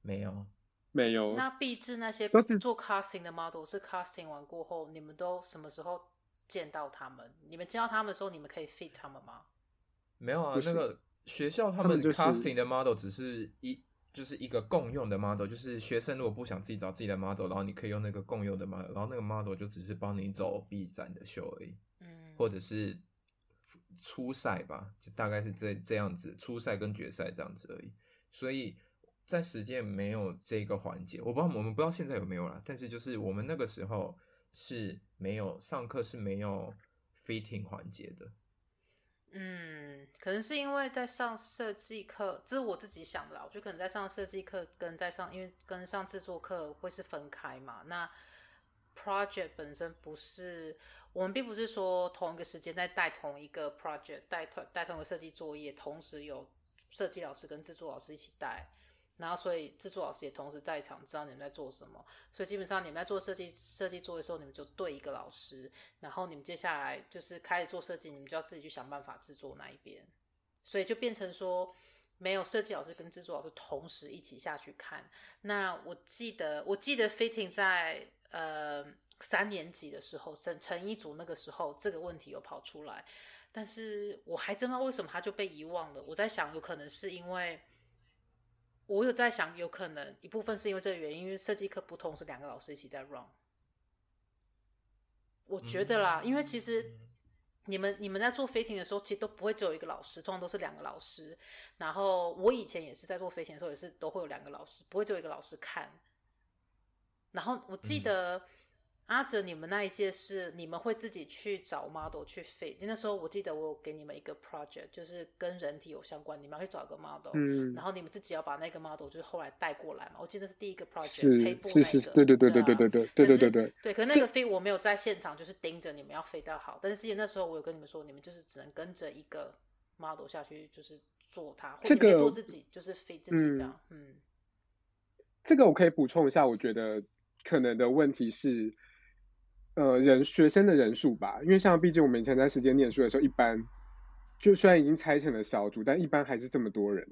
Speaker 2: 没有。
Speaker 3: 没有。
Speaker 1: 那毕制那些做 casting 的 model 是 casting 完过后，你们都什么时候见到他们？你们见到他们的时候，你们可以 fit 他们吗？
Speaker 2: 没有啊，那个学校他们 casting 的 model 只是一。就是一个共用的 model，就是学生如果不想自己找自己的 model，然后你可以用那个共用的 model，然后那个 model 就只是帮你走 B 站的秀而已，嗯，或者是初赛吧，就大概是这这样子，初赛跟决赛这样子而已。所以在实践没有这个环节，我不知道我们不知道现在有没有啦，但是就是我们那个时候是没有上课是没有 fitting 环节的。
Speaker 1: 嗯，可能是因为在上设计课，这是我自己想的啦。我觉得可能在上设计课跟在上，因为跟上制作课会是分开嘛。那 project 本身不是，我们并不是说同一个时间在带同一个 project，带同带同一个设计作业，同时有设计老师跟制作老师一起带。然后，所以制作老师也同时在场，知道你们在做什么。所以基本上你们在做设计设计作的时候，你们就对一个老师。然后你们接下来就是开始做设计，你们就要自己去想办法制作那一边。所以就变成说，没有设计老师跟制作老师同时一起下去看。那我记得，我记得 fitting 在呃三年级的时候，成成一组那个时候，这个问题有跑出来，但是我还真不知道为什么他就被遗忘了。我在想，有可能是因为。我有在想，有可能一部分是因为这个原因，因为设计课不同是两个老师一起在 run。我觉得啦，因为其实你们你们在做 fitting 的时候，其实都不会只有一个老师，通常都是两个老师。然后我以前也是在做 fitting 的时候，也是都会有两个老师，不会只有一个老师看。然后我记得。阿哲，你们那一届是你们会自己去找 model 去 fit？那时候我记得我有给你们一个 project，就是跟人体有相关，你们要去找一个 model，嗯，然后你们自己要把那个 model 就是后来带过来嘛。我记得是第一个 project，黑布那个，是是是，对对对对对对对对对对对。对，可是那个 fit 我没有在现场，就是盯着你们要 fit 到好。但是那时候我有跟你们说，你们就是只能跟着一个 model 下去，就是做它，或者做自己，就是 fit 自己这样。嗯，
Speaker 3: 这个我可以补充一下，我觉得可能的问题是。呃，人学生的人数吧，因为像毕竟我们以前在时间念书的时候，一般就虽然已经拆成了小组，但一般还是这么多人。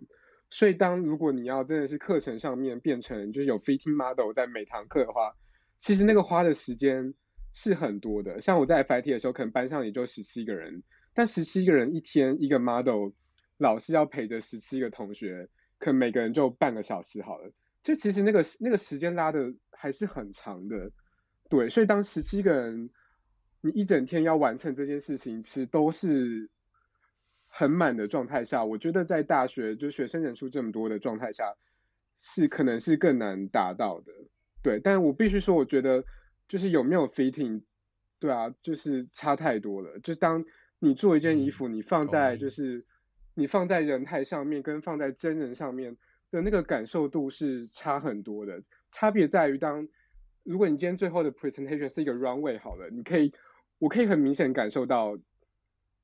Speaker 3: 所以当如果你要真的是课程上面变成就是有 fitting model 在每堂课的话，其实那个花的时间是很多的。像我在 FIT 的时候，可能班上也就十七个人，但十七个人一天一个 model，老师要陪着十七个同学，可能每个人就半个小时好了。就其实那个那个时间拉的还是很长的。对，所以当十七个人，你一整天要完成这件事情，其实都是很满的状态下，我觉得在大学就学生人数这么多的状态下，是可能是更难达到的。对，但我必须说，我觉得就是有没有 fitting，对啊，就是差太多了。就当你做一件衣服，你放在就是你放在人台上面，跟放在真人上面的那个感受度是差很多的。差别在于当。如果你今天最后的 presentation 是一个 runway 好了，你可以，我可以很明显感受到，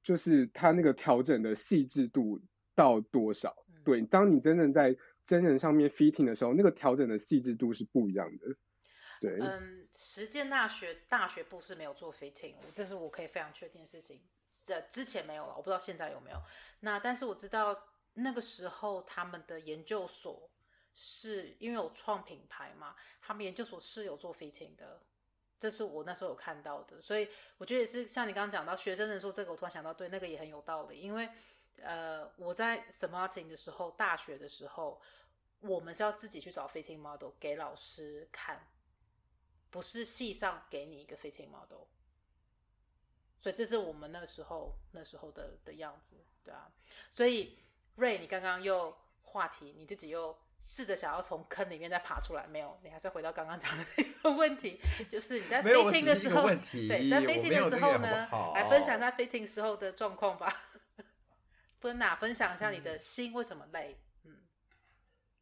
Speaker 3: 就是它那个调整的细致度到多少。对，当你真正在真人上面 fitting 的时候，那个调整的细致度是不一样的。对，
Speaker 1: 嗯，实践大学大学部是没有做 fitting，这是我可以非常确定的事情。这之前没有了，我不知道现在有没有。那但是我知道那个时候他们的研究所。是因为有创品牌嘛，他们研究所是有做 fitting 的，这是我那时候有看到的，所以我觉得也是像你刚刚讲到学生人数这个，我突然想到，对，那个也很有道理。因为呃，我在 Smarting 的时候，大学的时候，我们是要自己去找 fitting model 给老师看，不是系上给你一个 fitting model，所以这是我们那时候那时候的的样子，对啊。所以 Ray，你刚刚又话题，你自己又。试着想要从坑里面再爬出来，没有，你还是回到刚刚讲的那个问题，就是你在 fitting 的时候，对，在 fitting 的时候呢，来分享在 fitting 时候的状况吧。分哪分享一下你的心为什么累？嗯，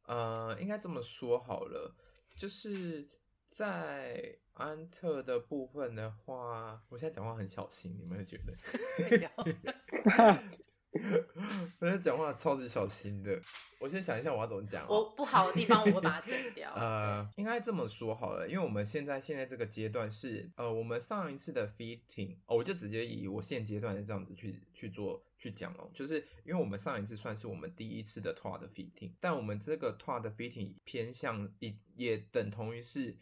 Speaker 2: 呃，应该这么说好了，就是在安特的部分的话，我现在讲话很小心，你们会觉得？我在讲话超级小心的。我先想一下我要怎么讲。
Speaker 1: 我不好的地方我会把它剪掉。
Speaker 2: 呃，应该这么说好了，因为我们现在现在这个阶段是呃，我们上一次的 fitting，哦，我就直接以我现阶段的这样子去去做去讲哦，就是因为我们上一次算是我们第一次的 tour 的 fitting，但我们这个 tour 的 fitting 偏向也也等同于是。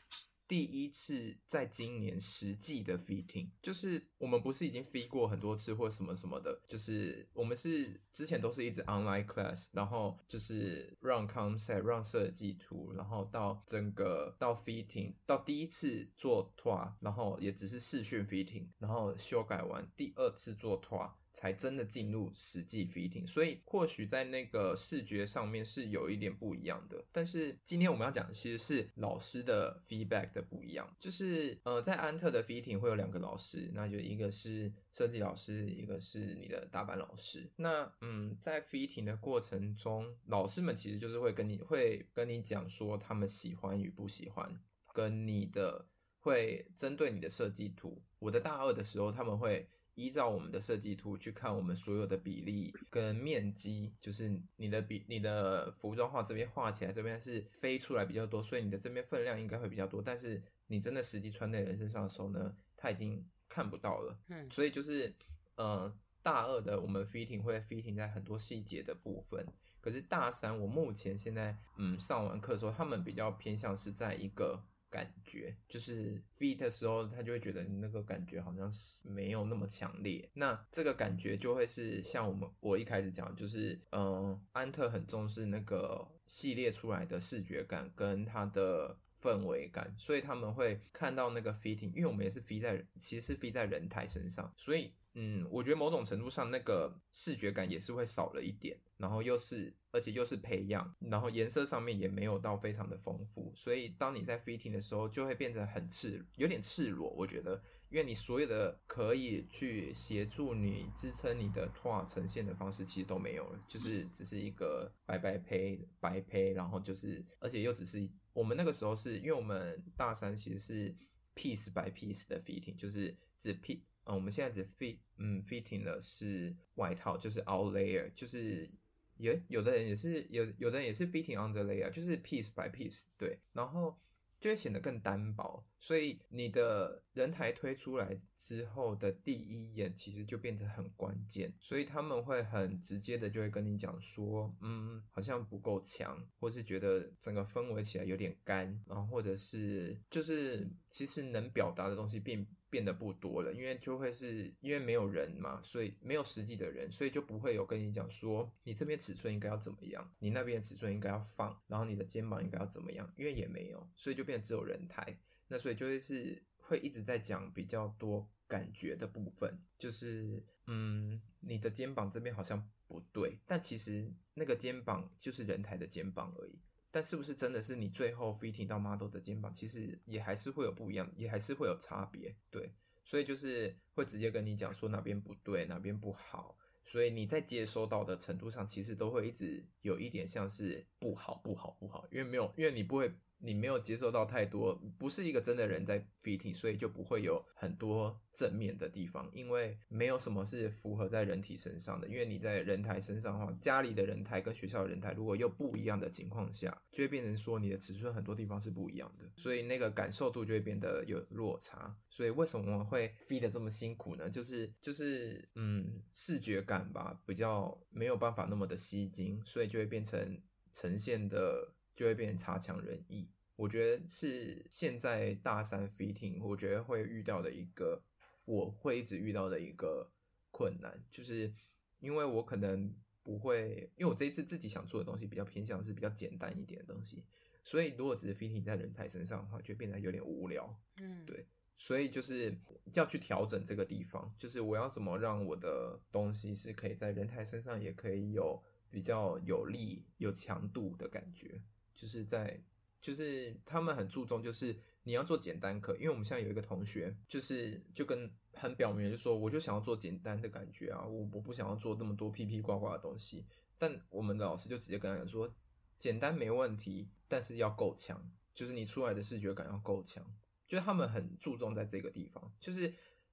Speaker 2: 第一次在今年实际的 fitting，就是我们不是已经 fit 过很多次或什么什么的，就是我们是之前都是一直 online class，然后就是让 concept 让设计图，然后到整个到 fitting，到第一次做 t o 然后也只是视讯 fitting，然后修改完第二次做 t o。才真的进入实际 fitting，所以或许在那个视觉上面是有一点不一样的。但是今天我们要讲的其实是老师的 feedback 的不一样，就是呃，在安特的 fitting 会有两个老师，那就一个是设计老师，一个是你的打板老师。那嗯，在 fitting 的过程中，老师们其实就是会跟你会跟你讲说他们喜欢与不喜欢，跟你的会针对你的设计图。我的大二的时候，他们会。依照我们的设计图去看我们所有的比例跟面积，就是你的比你的服装画这边画起来这边是飞出来比较多，所以你的这边分量应该会比较多。但是你真的实际穿在人身上的时候呢，他已经看不到了。嗯，所以就是呃大二的我们 fitting 会 fitting 在很多细节的部分，可是大三我目前现在嗯上完课的时候，他们比较偏向是在一个。感觉就是 fit 的时候，他就会觉得你那个感觉好像是没有那么强烈。那这个感觉就会是像我们我一开始讲，就是嗯、安特很重视那个系列出来的视觉感跟它的氛围感，所以他们会看到那个 fitting，因为我们也是 fit 在，其实是 fit 在人台身上，所以。嗯，我觉得某种程度上那个视觉感也是会少了一点，然后又是而且又是培养，然后颜色上面也没有到非常的丰富，所以当你在 fitting 的时候就会变得很赤，有点赤裸。我觉得，因为你所有的可以去协助你支撑你的 tour 呈现的方式其实都没有了，就是只是一个白白胚白胚，然后就是而且又只是我们那个时候是因为我们大三其实是 piece by piece 的 fitting，就是只 fit，。嗯，我们现在只 fit，嗯，fitting 的是外套，就是 out layer，就是也有的人也是有，有的人也是 fitting under layer，就是 piece by piece，对，然后就会显得更单薄，所以你的人台推出来之后的第一眼其实就变得很关键，所以他们会很直接的就会跟你讲说，嗯，好像不够强，或是觉得整个氛围起来有点干，然后或者是就是其实能表达的东西并。变得不多了，因为就会是因为没有人嘛，所以没有实际的人，所以就不会有跟你讲说你这边尺寸应该要怎么样，你那边尺寸应该要放，然后你的肩膀应该要怎么样，因为也没有，所以就变得只有人台，那所以就会是会一直在讲比较多感觉的部分，就是嗯，你的肩膀这边好像不对，但其实那个肩膀就是人台的肩膀而已。但是不是真的是你最后 fitting 到 model 的肩膀，其实也还是会有不一样，也还是会有差别，对，所以就是会直接跟你讲说哪边不对，哪边不好，所以你在接收到的程度上，其实都会一直有一点像是不好，不好，不好，因为没有，因为你不会。你没有接受到太多，不是一个真的人在 fitting，所以就不会有很多正面的地方，因为没有什么是符合在人体身上的。因为你在人台身上的话，家里的人台跟学校的人台如果又不一样的情况下，就会变成说你的尺寸很多地方是不一样的，所以那个感受度就会变得有落差。所以为什么会 fit 得这么辛苦呢？就是就是嗯，视觉感吧，比较没有办法那么的吸睛，所以就会变成呈现的。就会变成差强人意，我觉得是现在大三 fitting，我觉得会遇到的一个，我会一直遇到的一个困难，就是因为我可能不会，因为我这一次自己想做的东西比较偏向是比较简单一点的东西，所以如果只是 fitting 在人台身上的话，就变得有点无聊，嗯，对，所以就是要去调整这个地方，就是我要怎么让我的东西是可以在人台身上也可以有比较有力、有强度的感觉。就是在，就是他们很注重，就是你要做简单课，因为我们现在有一个同学，就是就跟很表明就说，我就想要做简单的感觉啊，我我不想要做那么多屁屁呱呱的东西。但我们的老师就直接跟他讲说，简单没问题，但是要够强，就是你出来的视觉感要够强。就是他们很注重在这个地方，就是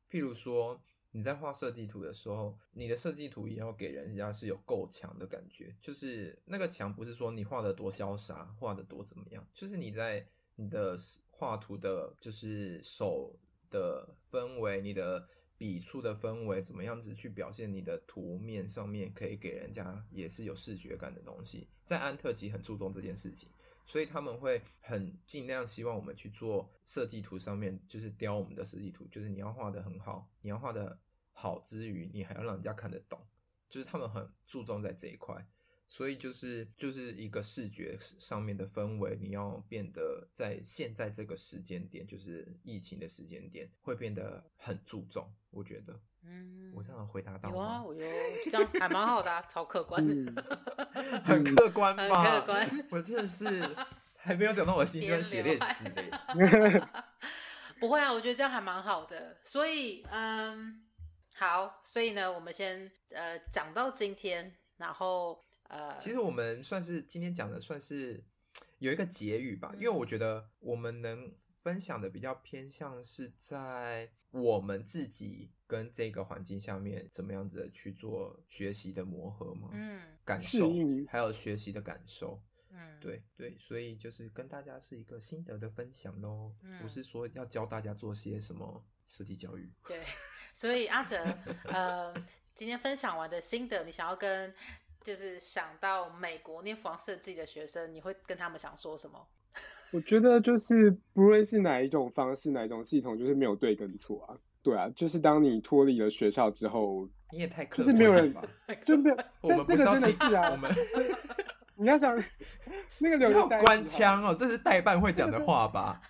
Speaker 2: 譬如说你在画设计图的时候，你的设计图也要给人家是有够强的感觉，就是那个强不是说你画的多潇洒，画的多怎么样，就是你在你的画图的，就是手的氛围，你的笔触的氛围，怎么样子去表现你的图面上面可以给人家也是有视觉感的东西，在安特吉很注重这件事情。所以他们会很尽量希望我们去做设计图上面，就是雕我们的设计图，就是你要画得很好，你要画得好之余，你还要让人家看得懂，就是他们很注重在这一块。所以就是就是一个视觉上面的氛围，你要变得在现在这个时间点，就是疫情的时间点，会变得很注重。我觉得，嗯，我这样回答到吗？
Speaker 1: 有啊，我有，这样还蛮好的啊，超客观的，
Speaker 2: 很客观嘛，
Speaker 1: 很客观。
Speaker 2: 我真的是 还没有讲到我心酸血泪史嘞。
Speaker 1: 不会啊，我觉得这样还蛮好的。所以，嗯，好，所以呢，我们先呃讲到今天，然后。呃，
Speaker 2: 其实我们算是今天讲的，算是有一个结语吧，因为我觉得我们能分享的比较偏向是在我们自己跟这个环境下面怎么样子的去做学习的磨合嘛，嗯，感受还有学习的感受，嗯，对对，所以就是跟大家是一个心得的分享咯，不是说要教大家做些什么设计教育，
Speaker 1: 对，所以阿哲，呃，今天分享完的心得，你想要跟。就是想到美国念服装设计的学生，你会跟他们想说什么？
Speaker 3: 我觉得就是不论是哪一种方式，哪一种系统，就是没有对跟错啊。对啊，就是当你脱离了学校之后，
Speaker 2: 你也太
Speaker 3: 就是没有人，就没有。
Speaker 2: 我们不是要是
Speaker 3: 啊，
Speaker 2: 我们
Speaker 3: 你要想那个
Speaker 2: 留官腔哦，这是代办会讲的话吧？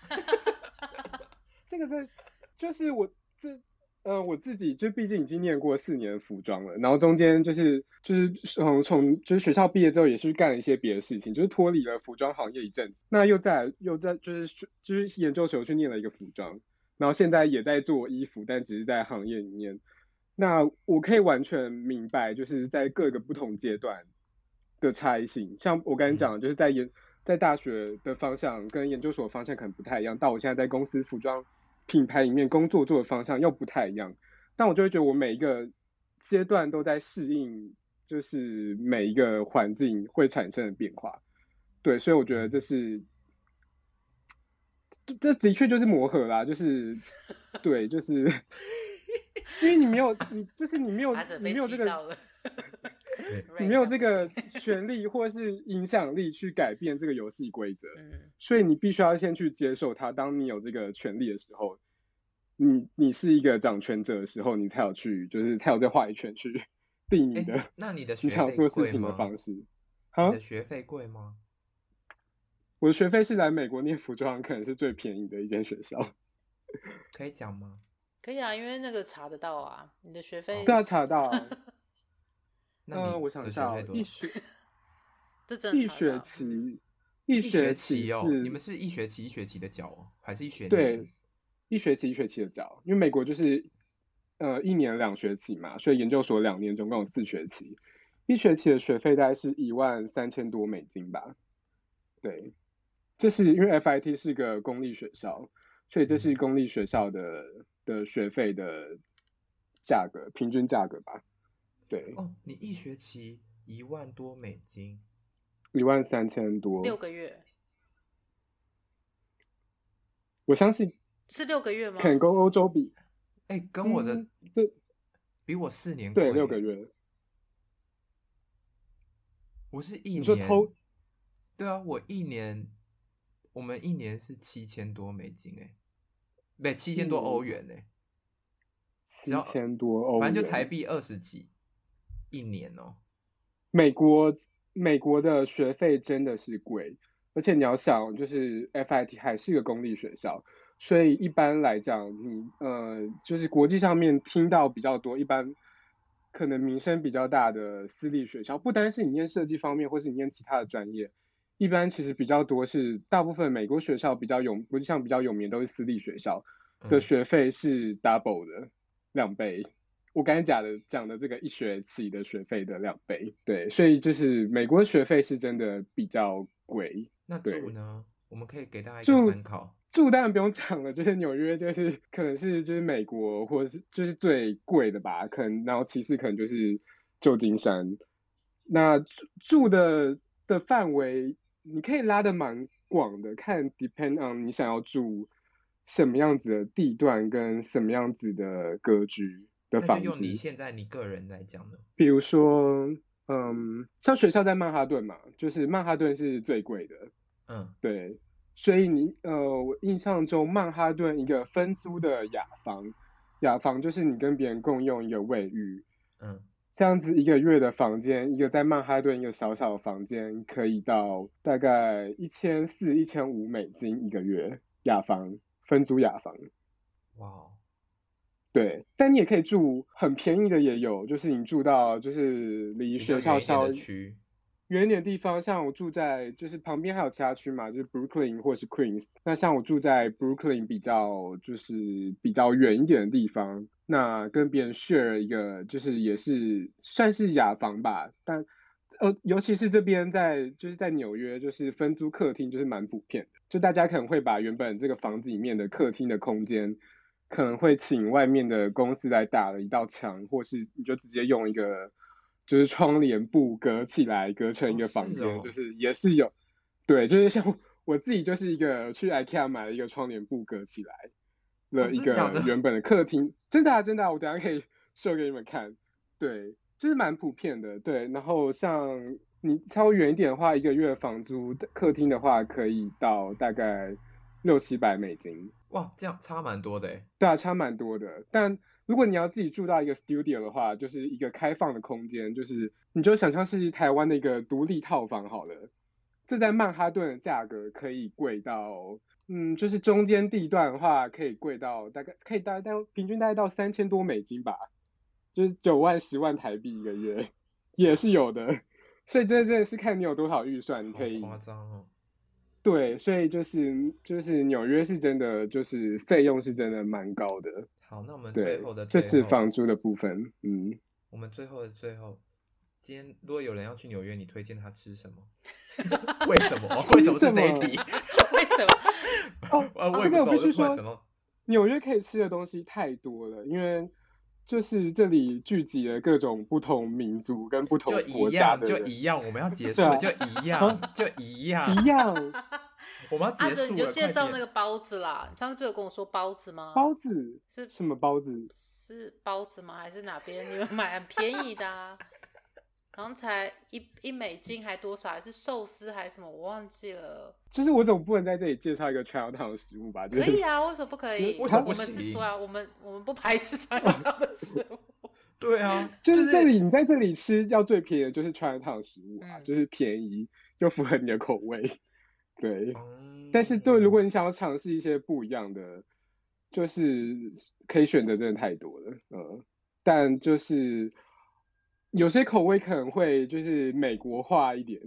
Speaker 3: 这个是就是我这。呃，我自己就毕竟已经念过四年服装了，然后中间就是就是从从就是学校毕业之后也是干了一些别的事情，就是脱离了服装行业一阵子，那又在又在就是就是研究所去念了一个服装，然后现在也在做衣服，但只是在行业里面。那我可以完全明白，就是在各个不同阶段的差异性，像我刚才讲，就是在研在大学的方向跟研究所的方向可能不太一样，到我现在在公司服装。品牌里面工作做的方向又不太一样，但我就会觉得我每一个阶段都在适应，就是每一个环境会产生的变化。对，所以我觉得这是，这的确就是磨合啦，就是，对，就是，因为你没有，你就是你没有，你没有这个。你没有这个权利或是影响力去改变这个游戏规则，所以你必须要先去接受它。当你有这个权利的时候，你你是一个掌权者的时候，你才有去，就是才有这话语权去 定你的。
Speaker 2: 那你的？
Speaker 3: 你想做事情的方式？
Speaker 2: 你的学费贵吗？
Speaker 3: 我的学费是来美国念服装，可能是最便宜的一间学校。
Speaker 2: 可以讲吗？
Speaker 1: 可以啊，因为那个查得到啊，你的学费。
Speaker 3: 对啊，查得到啊。那我想一下，一学，一学期，一学期
Speaker 2: 哦，你们是一学期一学期的缴哦，还是一学年？
Speaker 3: 对，一学期一学期的缴，因为美国就是呃一年两学期嘛，所以研究所两年总共有四学期，一学期的学费大概是一万三千多美金吧。对，这是因为 FIT 是个公立学校，所以这是公立学校的的学费的价格，平均价格吧。对
Speaker 2: 哦，你一学期一万多美金，
Speaker 3: 一万三千多，
Speaker 1: 六个月。
Speaker 3: 我相信
Speaker 1: 是六个月吗？
Speaker 3: 可能跟欧洲比，
Speaker 2: 哎、欸，跟我的这、嗯、比我四年
Speaker 3: 对六个月，
Speaker 2: 我是一年，
Speaker 3: 你说偷？
Speaker 2: 对啊，我一年，我们一年是七千多美金，哎，不，七千多欧元，哎，
Speaker 3: 七千多欧元，
Speaker 2: 反正就台币二十几。一年哦，
Speaker 3: 美国美国的学费真的是贵，而且你要想，就是 FIT 还是一个公立学校，所以一般来讲，你呃，就是国际上面听到比较多，一般可能名声比较大的私立学校，不单是你念设计方面，或是你念其他的专业，一般其实比较多是大部分美国学校比较有国际上比较有名都是私立学校的学费是 double 的两倍。我刚才讲的讲的这个一学期的学费的两倍，对，所以就是美国学费是真的比较贵。
Speaker 2: 那住呢？我们可以给大家一个参考。
Speaker 3: 住当然不用讲了，就是纽约就是可能是就是美国或者是就是最贵的吧，可能然后其次可能就是旧金山。那住住的的范围你可以拉得蛮广的，看 depend on 你想要住什么样子的地段跟什么样子的格局的房
Speaker 2: 用你现在你个人来讲呢？
Speaker 3: 比如说，嗯，像学校在曼哈顿嘛，就是曼哈顿是最贵的。
Speaker 2: 嗯，
Speaker 3: 对，所以你呃，我印象中曼哈顿一个分租的雅房，雅房就是你跟别人共用一个卫浴。
Speaker 2: 嗯。
Speaker 3: 这样子一个月的房间，一个在曼哈顿一个小小的房间，可以到大概一千四、一千五美金一个月，雅房，分租雅房。
Speaker 2: 哇.
Speaker 3: 对，但你也可以住很便宜的也有，就是你住到就是离学校稍区远一点的地方，像我住在就是旁边还有其他区嘛，就是 Brooklyn 或是 Queens。那像我住在 Brooklyn 比较就是比较远一点的地方，那跟别人 share 一个就是也是算是雅房吧，但呃尤其是这边在就是在纽约就是分租客厅就是蛮普遍的，就大家可能会把原本这个房子里面的客厅的空间，可能会请外面的公司来打了一道墙，或是你就直接用一个。就是窗帘布隔起来，隔成一个房间，哦是哦、就是也是有，对，就是像我自己就是一个去 IKEA 买了一个窗帘布隔起来了一个原本的客厅，真的啊真的啊，我等下可以秀给你们看，对，就是蛮普遍的，对，然后像你稍微远一点的话，一个月房租客厅的话可以到大概六七百美金，
Speaker 2: 哇，这样差蛮多的，
Speaker 3: 对啊，差蛮多的，但。如果你要自己住到一个 studio 的话，就是一个开放的空间，就是你就想象是台湾的一个独立套房好了。这在曼哈顿的价格可以贵到，嗯，就是中间地段的话可以贵到大概可以大概到平均大概到三千多美金吧，就是九万十万台币一个月也是有的。所以这真的是看你有多少预算，你可以。
Speaker 2: 夸张哦。
Speaker 3: 对，所以就是就是纽约是真的就是费用是真的蛮高的。
Speaker 2: 好，那我们最后的最后，
Speaker 3: 这是房租的部分。嗯，
Speaker 2: 我们最后的最后，今天如果有人要去纽约，你推荐他吃什么？为什么？为什么是这一题？
Speaker 1: 为什么？
Speaker 3: 哦，啊，这个我必须说，纽约可以吃的东西太多了，因为就是这里聚集了各种不同民族跟不同国家的，
Speaker 2: 就一样，我们要结 束了，就一样，就一样，
Speaker 3: 一样。
Speaker 2: 我们要结束了，
Speaker 1: 阿哲，你就介绍那个包子啦。你上次不是有跟我说包子吗？
Speaker 3: 包子是什么包子？
Speaker 1: 是包子吗？还是哪边你们买很便宜的啊？刚才一一美金还多少？还是寿司还是什么？我忘记了。
Speaker 3: 就是我总不能在这里介绍一个 Chinatown 的食物吧？
Speaker 1: 可以啊，为什么不可以？
Speaker 2: 为什么不
Speaker 1: 行？我们是对啊，我们我们不排斥 Chinatown 的食物。
Speaker 2: 对啊，
Speaker 3: 就是这里你在这里吃要最便宜的就是 Chinatown 的食物啊，嗯、就是便宜又符合你的口味。对，但是对，如果你想要尝试一些不一样的，就是可以选择真的太多了，嗯，但就是有些口味可能会就是美国化一点。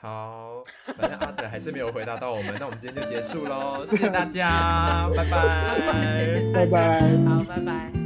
Speaker 2: 好，反正阿哲还是没有回答到我们，那我们今天就结束喽，谢谢大家，拜拜，
Speaker 3: 拜拜，
Speaker 1: 好，拜拜。